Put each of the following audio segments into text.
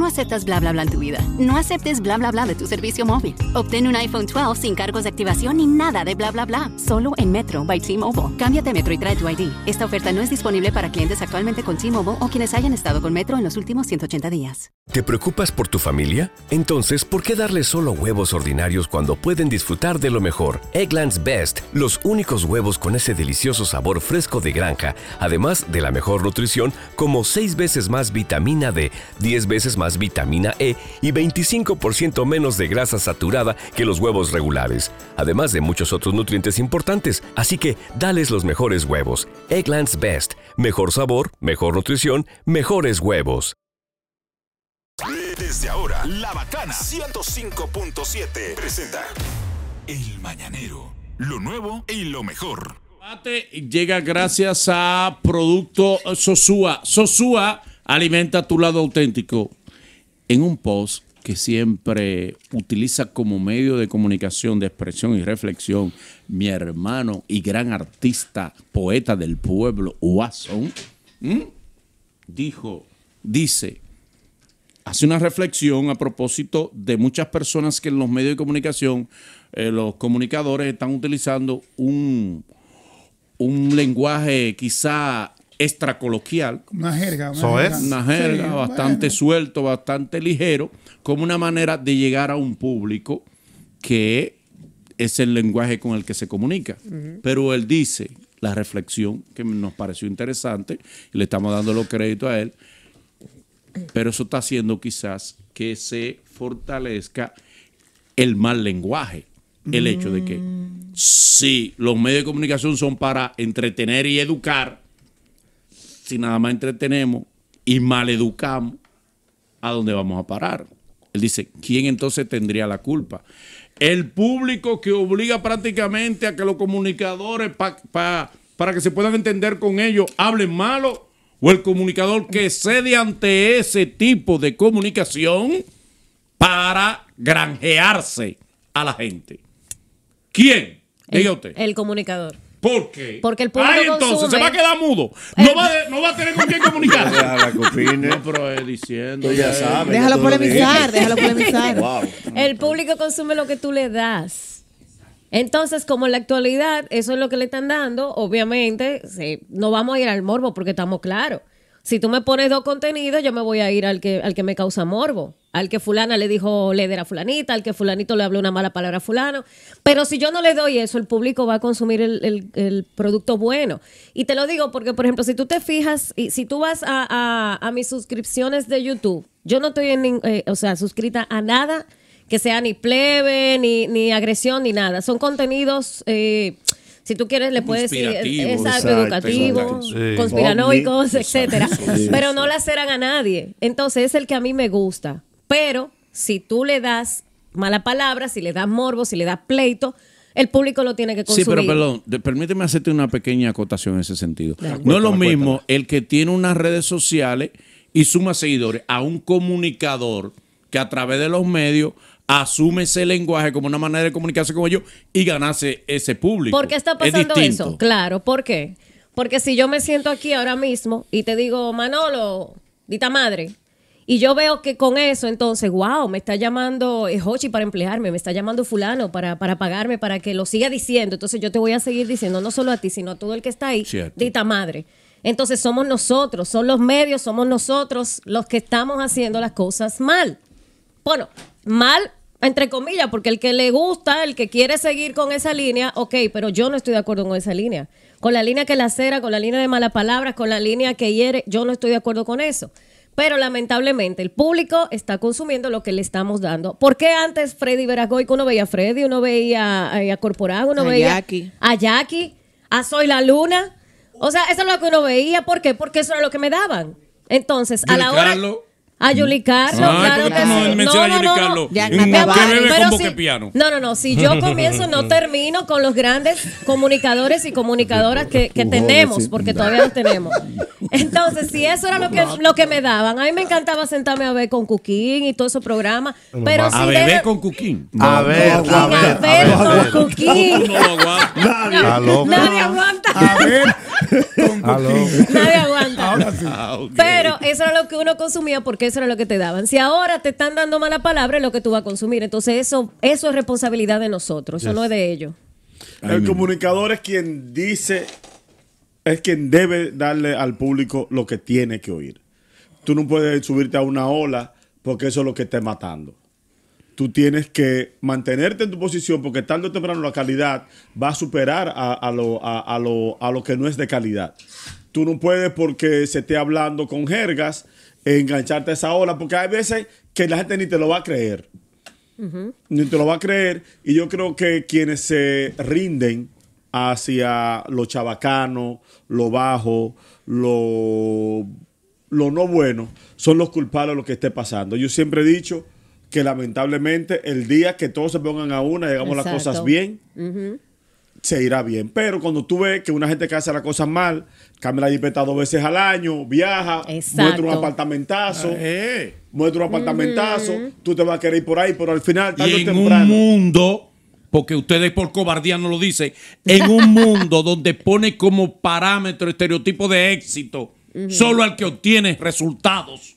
No aceptas bla bla bla en tu vida. No aceptes bla bla bla de tu servicio móvil. Obtén un iPhone 12 sin cargos de activación ni nada de bla bla bla. Solo en Metro by T-Mobile. Cámbiate Metro y trae tu ID. Esta oferta no es disponible para clientes actualmente con T-Mobile o quienes hayan estado con Metro en los últimos 180 días. ¿Te preocupas por tu familia? Entonces, ¿por qué darles solo huevos ordinarios cuando pueden disfrutar de lo mejor? Eggland's Best, los únicos huevos con ese delicioso sabor fresco de granja, además de la mejor nutrición, como 6 veces más vitamina D, 10 veces más vitamina E y 25% menos de grasa saturada que los huevos regulares, además de muchos otros nutrientes importantes. Así que dales los mejores huevos. Eggland's Best. Mejor sabor, mejor nutrición, mejores huevos. Desde ahora, La Bacana 105.7 presenta El Mañanero. Lo nuevo y lo mejor. Debate llega gracias a Producto Sosúa. Sosúa alimenta tu lado auténtico. En un post que siempre utiliza como medio de comunicación, de expresión y reflexión, mi hermano y gran artista, poeta del pueblo, Watson, ¿m? dijo, dice, hace una reflexión a propósito de muchas personas que en los medios de comunicación, eh, los comunicadores están utilizando un, un lenguaje quizá extracoloquial, Una jerga. Una jerga. es. una jerga Sí, bastante bueno. suelto, bastante ligero, como una manera de llegar a un público que es el lenguaje con el que se comunica. Pero él dice, la reflexión que nos pareció interesante, y le estamos dando los créditos a él, pero eso está haciendo quizás que se fortalezca el mal lenguaje. El hecho de que si los medios de comunicación son para entretener y educar, si nada más entretenemos y mal educamos, ¿a dónde vamos a parar? Él dice, ¿quién entonces tendría la culpa? El público que obliga prácticamente a que los comunicadores, pa- pa- para que se puedan entender con ellos, hablen malo, o el comunicador que cede ante ese tipo de comunicación para granjearse a la gente. ¿Quién? Diga usted. El comunicador. ¿Por qué? Porque el público Ay, entonces consume- se va a quedar mudo. No va, a- no va a tener con quién comunicar. Déjala que opine. No, pero es diciendo. Tú ya sabes. Déjalo polemizar, déjalo polemizar. Wow. El público consume lo que tú le das. Entonces, como en la actualidad eso es lo que le están dando, obviamente sí, no vamos a ir al morbo porque estamos claros. Si tú me pones dos contenidos, yo me voy a ir al que, al que me causa morbo. Al que fulana le dijo leder a fulanita, al que fulanito le habló una mala palabra a fulano. Pero si yo no le doy eso, el público va a consumir el, el- producto bueno. Y te lo digo porque, por ejemplo, si tú te fijas, y si tú vas a, a- mis suscripciones de YouTube, yo no estoy en, eh, o sea, suscrita a nada que sea ni plebe, ni, ni agresión, ni nada. Son contenidos, eh, si tú quieres, le puedes decir, Conspirativos. exacto, exacto. Sí. conspiranoicos, etcétera. Sí. Pero no laceran a nadie. Entonces es el que a mí me gusta. Pero si tú le das mala palabra, si le das morbo, si le das pleito, el público lo tiene que Sí, consumir. pero perdón, de- permíteme hacerte una pequeña acotación en ese sentido. No es lo mismo el que tiene unas redes sociales y suma seguidores a un comunicador que a través de los medios asume ese lenguaje como una manera de comunicarse con ellos y ganarse ese público. ¿Por qué está Es pasando eso? Claro, ¿por qué? Porque si yo me siento aquí ahora mismo y te digo, Manolo, dita madre, y yo veo que con eso, entonces, wow, me está llamando eh, Hochi para emplearme, me está llamando fulano para, para pagarme, para que lo siga diciendo. Entonces yo te voy a seguir diciendo, no solo a ti, sino a todo el que está ahí, Cierto. dita madre. Entonces somos nosotros, son los medios, somos nosotros los que estamos haciendo las cosas mal. Bueno, mal entre comillas, porque el que le gusta, el que quiere seguir con esa línea, ok, pero yo no estoy de acuerdo con esa línea. Con la línea que lacera, con la línea de malas palabras, con la línea que hiere, yo no estoy de acuerdo con eso. Pero lamentablemente el público está consumiendo lo que le estamos dando. ¿Por qué antes Freddy Veragoy, que uno veía a Freddy, uno veía a, a Corporal, uno A veía Jackie. a Jackie, a Soy la Luna? O sea, eso es lo que uno veía. ¿Por qué? Porque eso era lo que me daban. Entonces, a la hora... A Yuli Carlos, Ah, claro ¿por qué que no sí. mencionas a Yuli Carlos? Ya, ¿En no qué bebe con si- piano? No, no, no. Si yo comienzo, no termino con los grandes comunicadores y comunicadoras que, que tenemos, porque todavía los tenemos. Entonces, si eso era lo que, lo que me daban, a mí me encantaba sentarme a ver con Cuquín y todos esos programas. Pero A si beber deja- con Cuquín. A ver, a a ver. ver con Cuquín. No. Nadie aguanta. A ver, con. Nadie aguanta. Ahora sí. Ah. Pero eso era lo que uno consumía porque eso era lo que te daban. Si ahora te están dando mala palabra, es lo que tú vas a consumir. Entonces, eso, eso es responsabilidad de nosotros, eso no es de ellos. El comunicador es quien dice, es quien debe darle al público lo que tiene que oír. Tú no puedes subirte a una ola porque eso es lo que esté matando. Tú tienes que mantenerte en tu posición porque tarde o temprano la calidad va a superar a, a lo, a- a lo- a lo que no es de calidad. Tú no puedes porque se esté hablando con jergas engancharte a esa ola porque hay veces que la gente ni te lo va a creer ni te lo va a creer. Y yo creo que quienes se rinden hacia lo chabacano, lo bajo, lo, lo no bueno, son los culpables de lo que esté pasando. Yo siempre he dicho que lamentablemente el día que todos se pongan a una y hagamos las cosas bien, se irá bien. Pero cuando tú ves que una gente que hace las cosas mal, cambia la jipeta dos veces al año, viaja, Exacto. muestra un apartamentazo, Eh. muestra un apartamentazo, tú te vas a querer ir por ahí, pero al final, tarde Y en temprano. un mundo, porque ustedes por cobardía no lo dicen, en un mundo donde pone como parámetro estereotipo de éxito solo al que obtiene resultados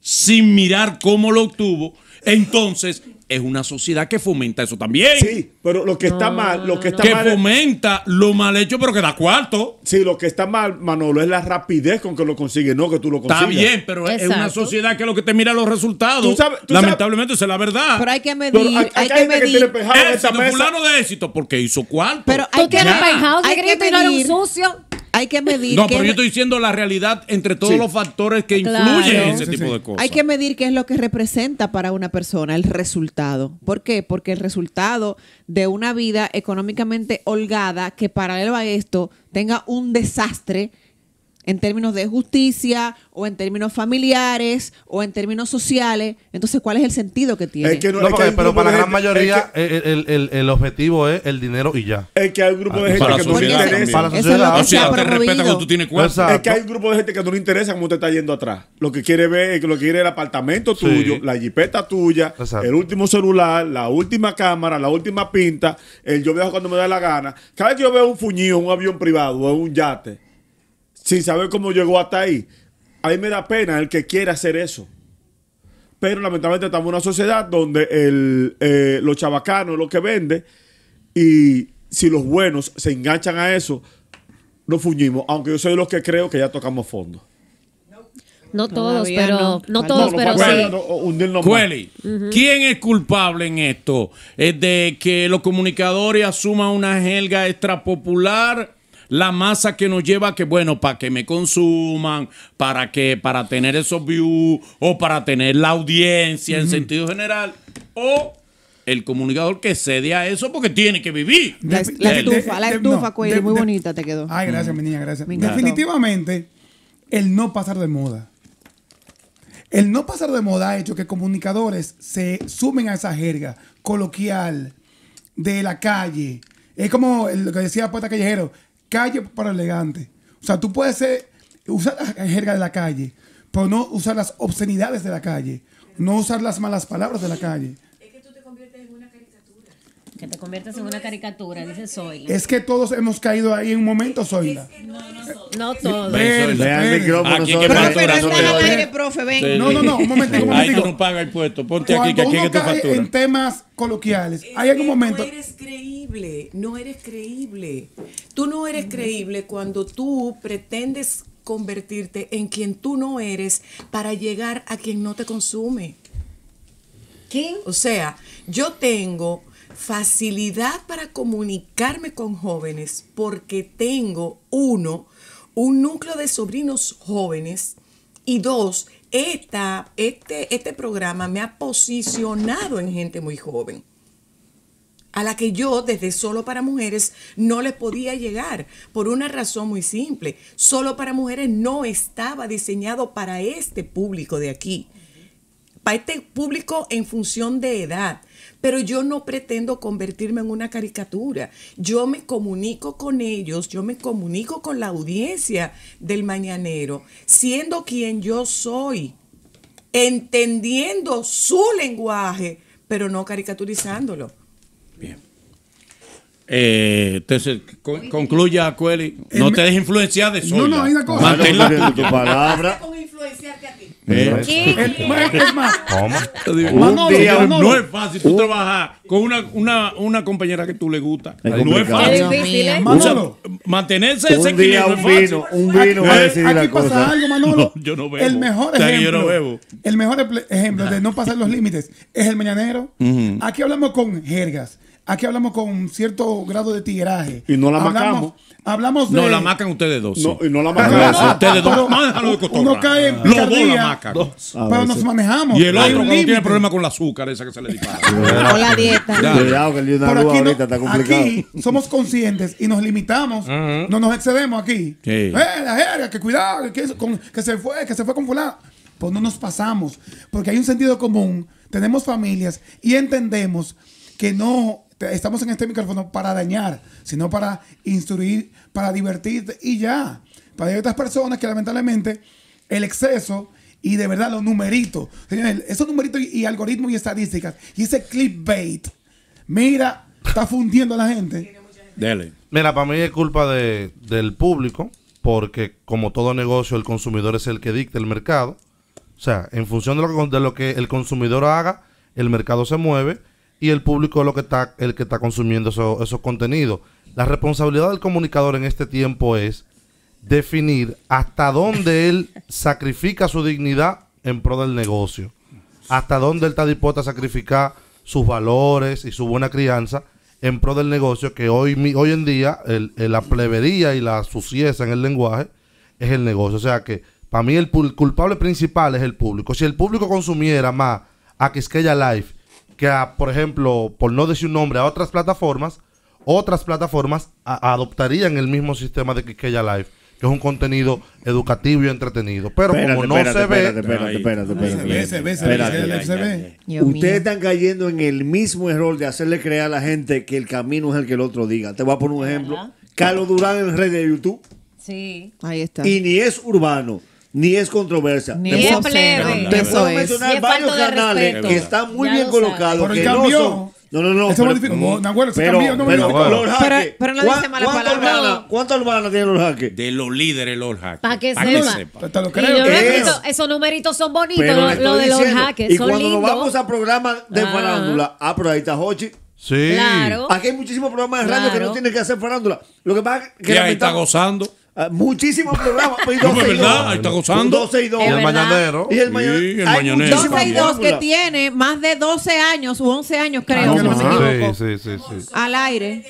sin mirar cómo lo obtuvo, entonces es una sociedad que fomenta eso también. Sí, pero lo que está mal, lo que está que mal. es- fomenta lo mal hecho, pero que da cuarto. Sí, lo que está mal, Manolo, es la rapidez con que lo consigue, no que tú lo consigas. Está bien, pero es una sociedad que lo que te mira los resultados. Tú sabes- tú sabes- Lamentablemente, esa es la verdad. Pero hay que medir, Pero hay, hay que gente que medir. tiene éxito, mesa. fulano de éxito, porque hizo cuarto. Pero hay que, Ya. hay que eres un medir. sucio. Hay que medir. No, pero yo estoy diciendo la realidad entre todos Sí. los factores que Claro. influyen en ese Sí, tipo sí. de cosas. Hay que medir qué es lo que representa para una persona el resultado. ¿Por qué? Porque el resultado de una vida económicamente holgada que paralelo a esto tenga un desastre en términos de justicia o en términos familiares o en términos sociales, entonces ¿cuál es el sentido que tiene? Es que no, No, es que porque- un pero para la gran gente- mayoría Es el, el- el- el objetivo es el dinero y ya. que, es que hay un grupo de Ah, gente para que no le interesa. Para la es lo que o sea, te respeta cuando tú tienes. Exacto. Es que hay un grupo de gente que no le interesa cómo te está yendo atrás. Lo que quiere ver es que lo que quiere es el apartamento Sí. tuyo, la jipeta tuya, Exacto. el último celular, la última cámara, la última pinta, el yo viajo cuando me da la gana. Cada vez que yo veo un fuñido, un avión privado o un yate, sin saber cómo llegó hasta ahí, a mí me da pena el que quiere hacer eso. Pero lamentablemente estamos en una sociedad donde el, eh, los chabacanos es lo que vende y si los buenos se enganchan a eso, nos fuñimos. Aunque yo soy de los que creo que ya tocamos fondo. No todos, Todavía pero no. todos, No, pero sí. Cueli, ¿quién es culpable en esto? ¿Es de que los comunicadores asuman una jerga extrapopular? La masa que nos lleva a que, bueno, para que me consuman, para que, para tener esos views, o para tener la audiencia en sentido general, o el comunicador que cede a eso porque tiene que vivir. La, De- la de- estufa, la de- estufa, no, Cuello, de- muy de- bonita te quedó. Ay, gracias, mi niña, gracias. Me. Definitivamente, el no pasar de moda. El no pasar de moda ha hecho que comunicadores se sumen a esa jerga coloquial de la calle. Es como lo que decía Poeta Callejero, calle para elegante. O sea, tú puedes usar la jerga de la calle, pero no usar las obscenidades de la calle, no usar las malas palabras de la calle. Que te conviertes en una caricatura, dice Soy. Es que todos hemos caído ahí en un momento, Zoila. No todos. Ven, Lea el micrófono, Aquí Zoila. que Profe, no no está al aire, profe, ven. Sí. No, no, no, un momentico, un Ahí tú momentico. no pagas el puesto. Ponte aquí, que aquí uno es tu cae factura. en temas coloquiales, hay algún momento. No eres creíble, no eres creíble. Tú no eres creíble cuando tú pretendes convertirte en quien tú no eres para llegar a quien no te consume. ¿Quién? O sea, yo tengo facilidad para comunicarme con jóvenes porque tengo, uno, un núcleo de sobrinos jóvenes y dos, esta, este, este programa me ha posicionado en gente muy joven a la que yo desde Solo para Mujeres no les podía llegar por una razón muy simple. Solo para Mujeres no estaba diseñado para este público de aquí. para este público en función de edad. Pero yo no pretendo convertirme en una caricatura. Yo me comunico con ellos, yo me comunico con la audiencia del mañanero, siendo quien yo soy, entendiendo su lenguaje, pero no caricaturizándolo. Eh, entonces, con- concluya, Cueli. No El- te dejes influenciar de No, Zoila. no, hay una cosa. Tuya. tu palabra. Eh, ¿Quién? Es, es más, ¿Cómo? Un Manolo, día- Manolo. No es fácil tú trabajar con una, una, una compañera que tú le gusta. Es no es fácil. difícil, ¿eh? Manolo. O sea, mantenerse ese Un día equilibrio un es fácil. vino, un vino va a decidir Aquí la pasa cosa. algo, Manolo. No, yo no bebo. El mejor yo ejemplo, no bebo. el mejor ejemplo de no pasar los límites es el mañanero. Aquí hablamos con jergas. Aquí hablamos con cierto grado de tigueraje. Y no la hablamos, macamos. Hablamos de. No, la macan ustedes dos. sí. No, y no la macamos. Ustedes dos. Májalo de cotorra. uno cae en Los dos la macan. Pero nos manejamos. Y el otro cuando tiene límite. problemas con el azúcar, esa que se le dispara. O la dieta. Ya. Cuidado que el de una Por luz aquí, no- ahorita está complicado. aquí somos conscientes y nos limitamos, no nos excedemos aquí. Sí. Eh, la jerga, que cuidado, que, eso- con- que se fue, que se fue con fulano. Pues no nos pasamos, porque hay un sentido común, tenemos familias y entendemos que no estamos en este micrófono para dañar, sino para instruir, para divertirte y ya. Para hay otras personas que lamentablemente el exceso y de verdad los numeritos, señores, esos numeritos y, y algoritmos y estadísticas y ese clickbait, mira, está fundiendo a la gente. Dele. Mira, para mí es culpa de, del público, porque como todo negocio, el consumidor es el que dicta el mercado. O sea, en función de lo que, de lo que el consumidor haga, el mercado se mueve y el público es lo que está, el que está consumiendo eso- esos contenidos. La responsabilidad del comunicador en este tiempo es definir hasta dónde él sacrifica su dignidad en pro del negocio. Hasta dónde él está dispuesto a sacrificar sus valores y su buena crianza en pro del negocio, que hoy, hoy en día el- la plebería y la sucieza en el lenguaje es el negocio. O sea que para mí el culpable principal es el público. Si el público consumiera más a Quisqueya Live que a, por ejemplo, por no decir un nombre, a otras plataformas, otras plataformas a- adoptarían el mismo sistema de Quisqueya Live, que es un contenido educativo y entretenido. Pero Espérate, como no espérate, se ve, espérate, espérate, espérate, Se espérate. ve, se ve, se ve, Espérate. se ve, se ve. Dios mío. Ustedes están cayendo en el mismo error de hacerle creer a la gente que el camino es el que el otro diga. Te voy a poner un ejemplo. Carlos Durán en red de YouTube Sí. Ahí está. y ni es urbano, ni es controversia. Ni te es puedo, plebe. te Eso puedo es. mencionar varios canales respeto. que están muy Ya bien lo colocados. Pero que no cambió. son- No, no, no. Eso modificó. No, Nagüero, se pero, cambió, no pero, Jaque, Pero- pero no dice ¿cuán- mala ¿cuántas palabra. ¿Cuántas urbanas tiene los jaques? De los líderes, Lord Hack. Pa' que Pa' sepa. Te lo Y creo. yo que repito, es. esos numeritos son bonitos, Pero lo, de los hackers, Y son cuando nos vamos a programas de Ah. farándula, ah, pero ahí está Hochi. sí. Claro. Aquí hay muchísimos programas de radio que no tienen que hacer farándula. Lo que pasa es que ahí está gozando. Ah, muchísimos programas. pues, No, 12 es y verdad, dos. ahí está gozando. 12 y 2. Y el mañanero. Y el, Sí, mañana- el hay mañanero. muchísimas 12 y 2 que tiene más de 12 años u 11 años, creo, Ah, si no no, me no. equivoco. Sí, sí, sí, sí. Al aire.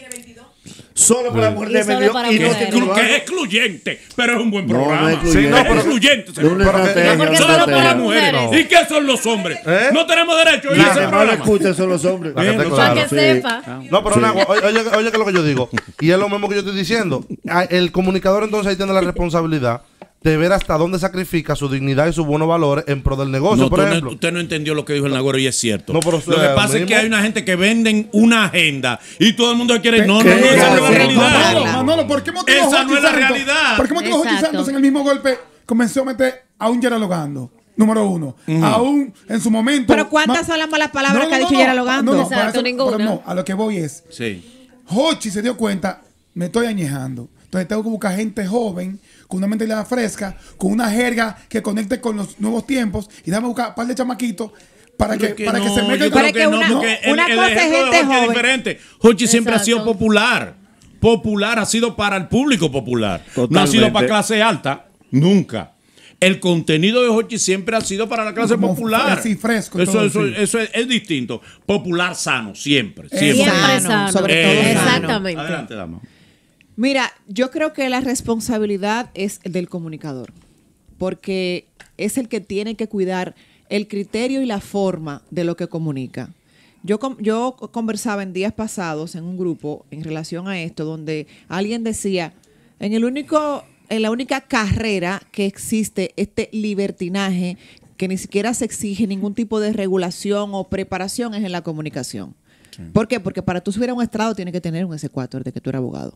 Solo para la mujer Y de medio. Y no te que es excluyente, pero es un buen No, no programa. es excluyente. Sí, no, pero- excluyente. Señor. No, porque una solo para estrategia. mujeres. ¿Y qué son los hombres? ¿Eh? No tenemos derecho a ir Los a ese que más lo programa. escuchan son los hombres. Para que esté Bien, Para claro. que Sí. sepa. No, pero Nagua, oye, oye, oye que es lo que yo digo. Y es lo mismo que yo estoy diciendo. Ah, El comunicador entonces ahí tiene la responsabilidad de ver hasta dónde sacrifica su dignidad y sus buenos valores en pro del negocio, No, por tú no- ejemplo. usted no entendió lo que dijo el Nagüero y es cierto. No, pero lo que pasa es que hay una gente que venden una agenda y todo el mundo quiere. No, no, no, esa no es la realidad. Manolo, Manolo, ¿por qué motivo Esa no es la realidad. ¿Por qué motivo Jochi Exacto. Santos en el mismo golpe comenzó a meter a un dialogando? Número uno. Aún en su momento. Pero ¿cuántas son las malas palabras que ha dicho Gerardo Gando? No, no, Exacto, ninguna. a lo que voy es. Sí. Hochi se dio cuenta, me estoy añejando. Entonces tengo que buscar gente joven, con una mentalidad fresca, con una jerga que conecte con los nuevos tiempos y dame buscar un par de chamaquitos para que, es para que no, se metan yo con- Para creo que que no, una- porque el, una el cosa es ejemplo de gente Hochi es joven. diferente. Hochi siempre ha sido popular. Popular ha sido para el público popular. No ha sido para clase alta. Nunca. El contenido de Hochi siempre ha sido para la clase Como popular. así, fresco Eso, todo, eso, es, es distinto. Popular sano, siempre. Siempre. Siempre Sano, sano. sobre todo Eh, sano. Exactamente. Adelante, dama. Mira, yo creo que la responsabilidad es del comunicador, porque es el que tiene que cuidar el criterio y la forma de lo que comunica. Yo, yo conversaba en días pasados en un grupo en relación a esto, donde alguien decía, en el único, en la única carrera que existe este libertinaje que ni siquiera se exige ningún tipo de regulación o preparación es en la comunicación. ¿Por qué? Porque para tú subir a un estrado tienes que tener un S4 de que tú eres abogado.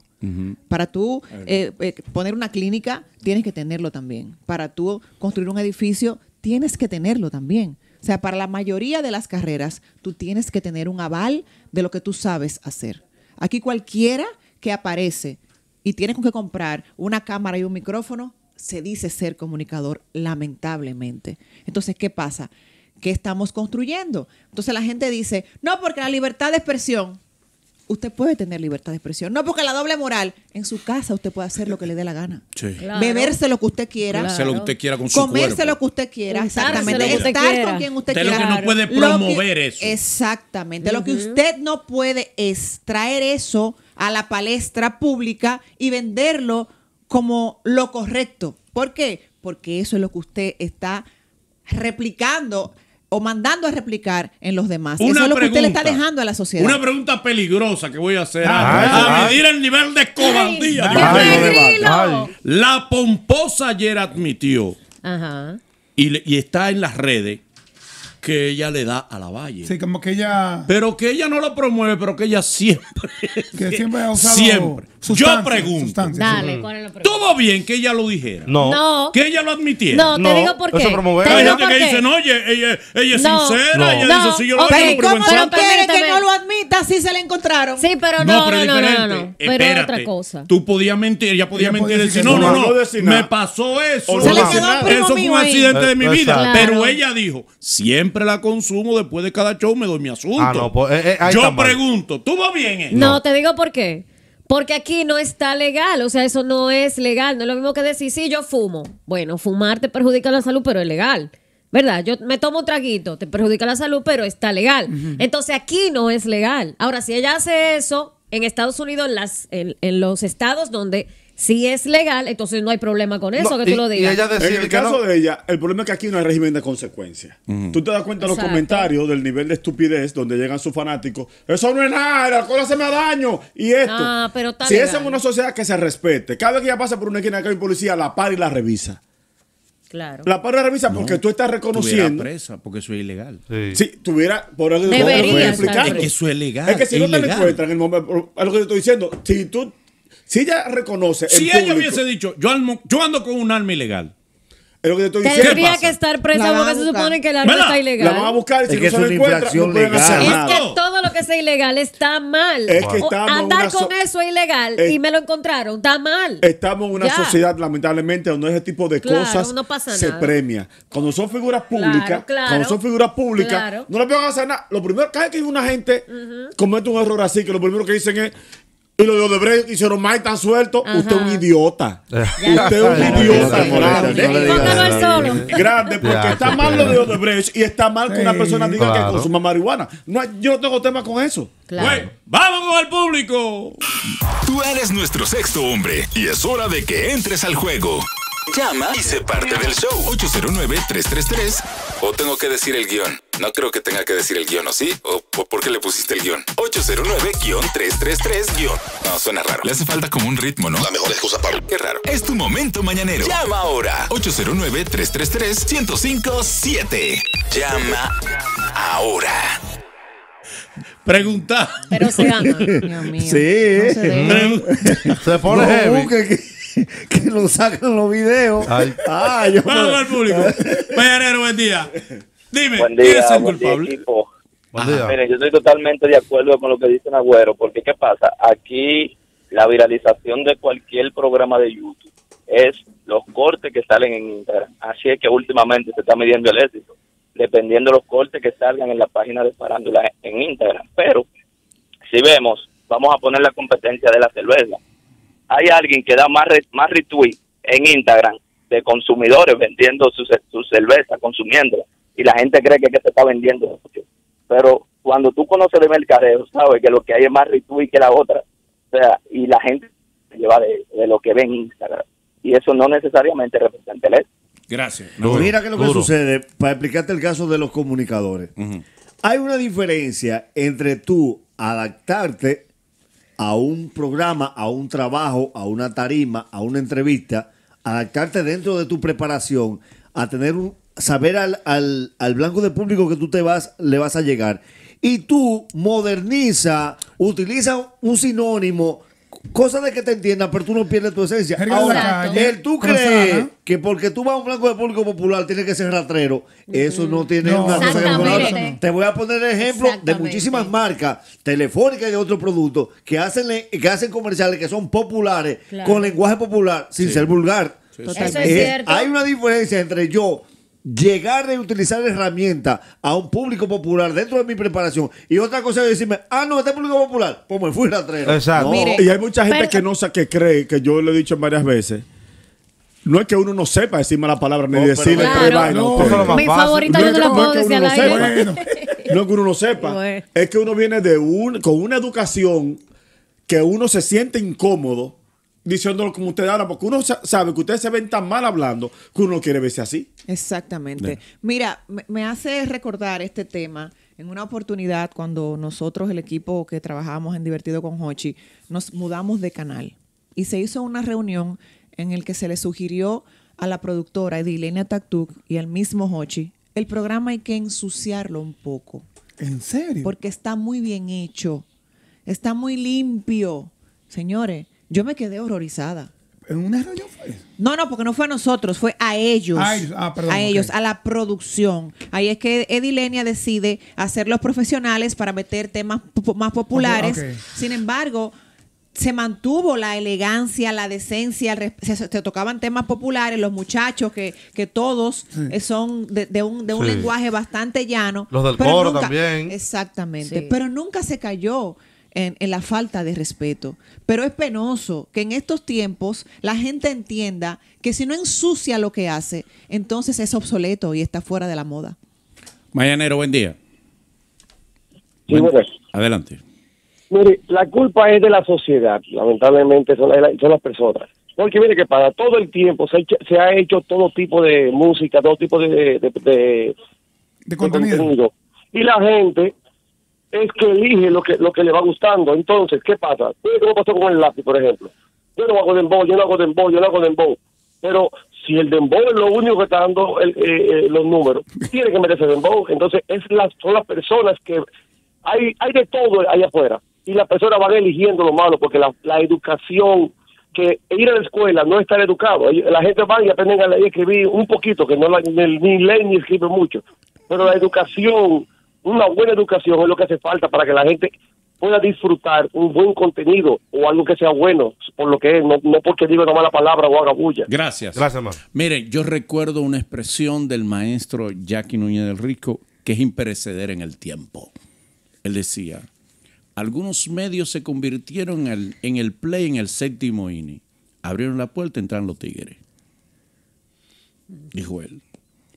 Para tú eh, eh, poner una clínica, tienes que tenerlo también. Para tú construir un edificio, tienes que tenerlo también. O sea, para la mayoría de las carreras, tú tienes que tener un aval de lo que tú sabes hacer. Aquí cualquiera que aparece y tiene con que comprar una cámara y un micrófono, se dice ser comunicador, lamentablemente. Entonces, ¿qué pasa? ¿Qué estamos construyendo? Entonces la gente dice, no, porque la libertad de expresión. Usted puede tener libertad de expresión. No porque la doble moral. En su casa usted puede hacer lo que le dé la gana. Sí. Claro. Beberse lo que usted quiera. Hacer lo que usted quiera con su Comerse cuerpo. lo que usted quiera. Exactamente. lo que usted Estar quiera. con quien usted, Usted lo quiera. que no puede Lo que- promover eso. Exactamente. Lo que usted no puede es traer eso a la palestra pública y venderlo como lo correcto. ¿Por qué? Porque eso es lo que usted está replicando o mandando a replicar en los demás. eso es lo que usted le está pregunta. dejando a la sociedad. Una pregunta peligrosa que voy a hacer. Ay, a ay. medir el nivel de cobardía. Ay, Dios ay, mío. ay, Tranquilo. La pomposa ayer admitió, Ajá. y, le- y está en las redes, que ella le da a la valle. Sí, como que ella. Pero que ella no lo promueve, pero que ella siempre. Que siempre ha usado Siempre. Yo pregunto. Dale, ¿cuál es la pregunta? Todo bien que ella lo dijera. No. No. Que ella lo admitiera. No, te No, digo por qué. eso promover. Te Hay digo gente por que qué. dice, no, ella, ella, ella es No. sincera. No. Ella No. dice, sí, yo lo Ok, hago ¿Y por cómo prevención. no quiere que Permíteme. no lo admita si se le encontraron? Sí, pero no, no, pero no, no, no, no. Pero es Espérate. otra cosa. Tú podías mentir, ella podía Ella mentir y decir, decir no, que no, no, no, no decir me pasó eso. O Se le no quedó decir un primo Eso fue mío un ahí. accidente de mi vida. Exacto. Pero Claro. ella dijo, siempre la consumo, después de cada show me doy mi asunto. Ah, no, pues, eh, eh, ahí Yo mal. pregunto, ¿tú vas bien? eh? No, te digo por qué. Porque aquí no está legal, o sea, eso no es legal. No es lo mismo que decir, sí, yo fumo. Bueno, fumar te perjudica la salud, pero es legal. ¿Verdad? Yo me tomo un traguito, te perjudica la salud, pero está legal. Entonces aquí no es legal. Ahora, si ella hace eso en Estados Unidos, en, las, en, en los estados donde sí es legal, entonces no hay problema con eso, No, que y- tú lo y digas. ella En el caso no. de ella, el problema es que aquí no hay régimen de consecuencias. Tú te das cuenta de los comentarios del nivel de estupidez donde llegan sus fanáticos. Eso no es nada, el alcohol hace me daño. Y esto. Ah, pero si legal. esa es una sociedad que se respete, cada vez que ella pasa por una esquina que hay un policía, la para y la revisa. Claro. La para y la revisa porque tú estás reconociendo. presa, porque eso es ilegal. Sí. Si tuviera, por eso Debería lo. Es que eso es legal. Es que si es no te lo encuentran en el momento, es lo que yo estoy diciendo. Si tú, si ella reconoce. Si ella público- hubiese dicho, yo, almo- yo ando con un arma ilegal. Es lo que yo estoy diciendo. Tendría que estar presa La van porque se supone que el arma está La ilegal. van a buscar y si Es no que se es lo infracción no pueden hacer legal. Es nada. que todo lo que sea ilegal está mal. Es que andar so- con eso es ilegal y me lo encontraron, está mal. Estamos en una Ya. sociedad, lamentablemente, donde ese tipo de Claro, cosas no pasa se nada. premia. Cuando son figuras públicas, Claro, claro. cuando son figuras públicas, Claro. no le pueden hacer nada. Lo primero, cada vez que hay una gente comete un error así, que lo primero que dicen es, y lo de Odebrecht hicieron mal sueltos, Ajá. usted es un idiota. Ya. Usted es un idiota, grande. No. Grande, porque Ya, está mal lo de Odebrecht y está mal que una persona diga que consuma marihuana. No, yo no tengo tema con eso. Claro. Bueno, vamos con el público. Tú eres nuestro sexto hombre y es hora de que entres al juego. Llama y sé parte del show. 809-333. O tengo que decir el guion. No creo que tenga que decir el guion, ¿o sí? ¿O po- por qué le pusiste el guion? 809-333 guion. No, suena raro. Le hace falta como un ritmo, ¿no? La mejor excusa para... Qué raro. Es tu momento mañanero. Llama ahora. 809-333-1057. Llama ahora. Pregunta. Pero se ama. Dios mío. Sí. No se deja. Se pone No heavy. que, que lo sacan los videos. Ay. Ah, yo Vamos público. Buen día. Dime, Buen ¿quién día, es el buen día, culpable? equipo. Buen día. Miren, yo estoy totalmente de acuerdo con lo que dice Agüero, porque ¿qué pasa? Aquí la viralización de cualquier programa de YouTube es los cortes que salen en Instagram. Así es que últimamente se está midiendo el éxito, dependiendo de los cortes que salgan en la página de Farándula en Instagram. Pero, si vemos, vamos a poner la competencia de la cerveza. Hay alguien que da más, re- más retweet en Instagram de consumidores vendiendo su, su cerveza, consumiéndola, y la gente cree que, que se está vendiendo mucho. Pero cuando tú conoces de mercadeo, sabes que lo que hay es más retweet que la otra. O sea, y la gente se lleva de, de lo que ve en Instagram. Y eso no necesariamente representa el éxito. Gracias. Duro, Mira que lo que duro. sucede, para explicarte el caso de los comunicadores. Hay una diferencia entre tú adaptarte a un programa, a un trabajo, a una tarima, a una entrevista, adaptarte dentro de tu preparación, a tener un, saber al, al, al blanco de público que tú te vas, le vas a llegar. Y tú moderniza, utiliza un sinónimo, cosa de que te entiendan, pero tú no pierdes tu esencia. Jerga de la Ahora, calle, el tú crees que porque tú vas a un blanco de público popular tiene que ser ratrero, eso no tiene No, una cosa que ver con la Exactamente. otra. Te voy a poner el ejemplo de muchísimas marcas telefónicas y de otros productos que hacen, que hacen comerciales que son populares Claro. con lenguaje popular sin ser vulgar. Eso es Eh, cierto. hay una diferencia entre yo llegar a utilizar herramientas a un público popular dentro de mi preparación y otra cosa es decirme, ah, no, este público popular, pues me fui ratrero. Exacto. No. Mire, Y hay mucha gente Pero- que no sa- que cree, que yo lo he dicho varias veces, no es que uno no sepa decir malas palabras ni No, decirle Claro. tres vainas. No, eso es lo más Mi favorita No yo no la no puedo es que decir uno al no aire. Bueno. No es que uno no sepa. Bueno. Es que uno viene de un, con una educación que uno se siente incómodo diciéndolo como usted habla, porque uno sa- sabe que ustedes se ven tan mal hablando que uno no quiere verse así. Exactamente. Mira, me, hace recordar este tema en una oportunidad cuando nosotros, el equipo que trabajamos en Divertido con Hochi, nos mudamos de canal y se hizo una reunión en el que se le sugirió a la productora Edilenia Taktuk y al mismo Hochi, el programa hay que ensuciarlo un poco ¿En serio? porque está muy bien hecho, está muy limpio. Señores, yo me quedé horrorizada. ¿En una reunión fue eso? No, no, porque no fue a nosotros, fue a ellos. A ellos, ah, perdón, a ellos, a la producción. Ahí es que Edilenia decide hacer los profesionales para meter temas más populares. Sin embargo, se mantuvo la elegancia, la decencia, se, se tocaban temas populares, los muchachos que, que todos eh, son de, de un, de un Sí. lenguaje bastante llano. Los del pero coro nunca- también. Exactamente. Sí. Pero nunca se cayó en, en la falta de respeto. Pero es penoso que en estos tiempos la gente entienda que si no ensucia lo que hace, entonces es obsoleto y está fuera de la moda. Mañanero, buen día. Sí, Buen- buenas. Adelante. Mire, la culpa es de la sociedad, lamentablemente son, la- son las personas. Porque mire que para todo el tiempo se ha, hecho, se ha hecho todo tipo de música, todo tipo de, de, de- de- De contenido. Y la gente es que elige lo que lo que le va gustando. Entonces, ¿qué pasa? Mire ¿Cómo pasó con el lápiz, por ejemplo? Yo no hago dembow, yo no hago dembow, yo no hago dembow. Pero si el dembow es lo único que está dando el- eh, eh, los números, tiene que meterse dembow. Entonces, es las, son las personas que... Hay, hay de todo allá afuera. Y las personas van eligiendo lo malo porque la, la educación que ir a la escuela no es estar educado. La gente va y aprenden a leer y escribir un poquito, que no la- ni, ni lee ni escribe mucho. Pero la educación, una buena educación es lo que hace falta para que la gente pueda disfrutar un buen contenido o algo que sea bueno por lo que es, no, no porque diga una mala palabra o haga bulla. Gracias. Gracias, hermano. Miren, yo recuerdo una expresión del maestro Jackie Núñez del Rico que es imperecedera en el tiempo. Él decía, algunos medios se convirtieron en el, en el play en el séptimo inning. Abrieron la puerta, entraron los tigres. Dijo él,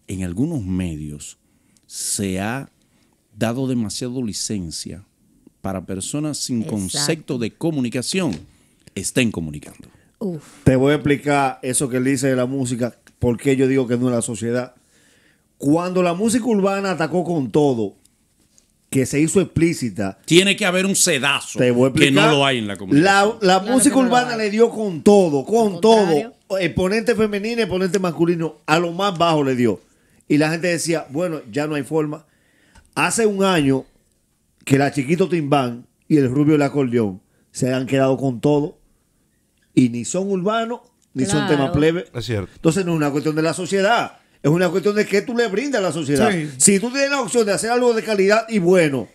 en algunos medios se ha dado demasiado licencia para personas sin Exacto. concepto de comunicación estén comunicando. Uf. Te voy a explicar eso que él dice de la música, por qué yo digo que no es la sociedad. Cuando la música urbana atacó con todo, que se hizo explícita, Tiene que haber un sedazo te voy a que no lo hay en la comunicación. La, la Claro música no urbana le dio con todo, con todo. Exponente femenino, exponente masculino, a lo más bajo le dio. Y la gente decía, bueno, ya no hay forma. Hace un año que la chiquito Timbán y el rubio del acordeón se han quedado con todo y ni son urbanos ni son temas plebe. Es cierto. Entonces no es una cuestión de la sociedad, es una cuestión de que tú le brindas a la sociedad. Sí. Si tú tienes la opción de hacer algo de calidad y bueno,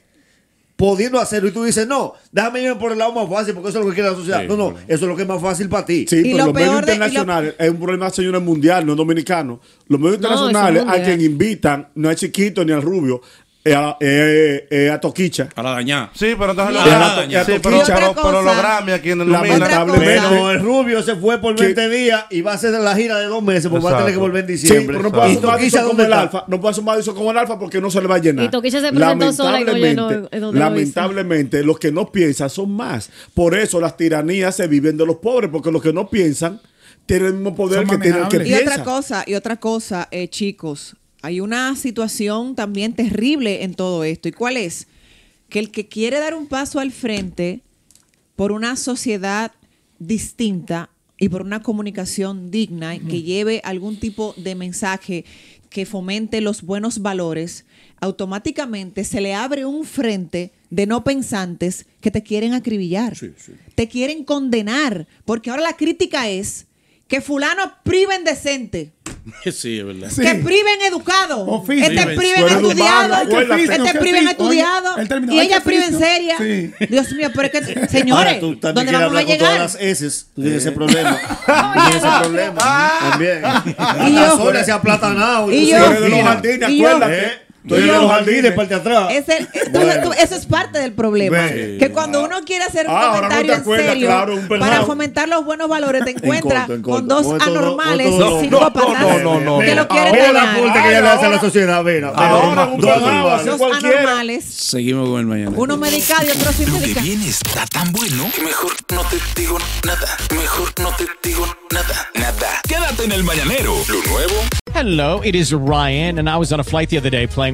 pudiendo hacerlo y tú dices, no, déjame irme por el lado más fácil porque eso es lo que quiere la sociedad. Sí, no, no, bueno. eso es lo que es más fácil para ti. Sí, Y pero lo los medios lo- internacionales es un problema, señores, mundial, no dominicano. Los medios No, internacionales a quien invitan no es chiquito ni al rubio, es a, es- es a Toquicha. Para dañar. Sí, pero entonces Y lo- otra- sí, y otra pero, pero, pero los Grammy aquí en el Lamentablemente. Pero el rubio se fue por Que- 20 días y va a hacer la gira de dos meses, porque va a tener que volver en Sí, diciembre. pero no puede ¿Y hacer un Toquilla como el alfa. No puede hacer un como el alfa porque no se le va a llenar. Y Toquilla se presentó sola y no llenó, Lamentablemente, donde lo lamentablemente los que no piensan son más. Por eso las tiranías se viven de los pobres, porque los que no piensan tienen el mismo poder Son que tienen el que manejables. Y piensan. otra cosa, y otra cosa, eh, chicos, hay una situación también terrible en todo esto. ¿Y cuál es? Que el que quiere dar un paso al frente por una sociedad distinta y por una comunicación digna y que lleve algún tipo de mensaje que fomente los buenos valores, automáticamente se le abre un frente de no pensantes que te quieren acribillar, te quieren condenar, porque ahora la crítica es que fulano priven decente. Sí, es verdad. Que priven educado. Oficio. Este Priven, estudiado. Este ¿Qué priven estudiado. Y ¿ay, ella priven seria. Sí. Dios mío, pero es que, Ahora, señores, tú también ¿dónde quieres vamos a con todas las S. Tú tienes ese problema. Tú tienes ese problema. También. Y La yo- zona se ha aplatanado. y yo- yo- de de los jardines, parte atrás. Ese- entonces, tú- eso es parte del problema. Ve. Que cuando uno quiere hacer un Ah, ahora no comentario te en acuerdas, serio claro, un para fomentar los buenos valores, te encuentras en con dos Con anormales todo- psicópatas no, no, no, que no. lo quieren Mira la multa que ella le hace a la sociedad. Mira, Ahora, un Dos anormales, Seguimos con el mañana. uno medicado y otro sin Lo que medicar. viene está tan bueno que mejor no te digo nada. Mejor no te digo nada. Nada. Quédate en el mañanero. Lo nuevo Hello, it is Ryan, and I was on a flight the other day playing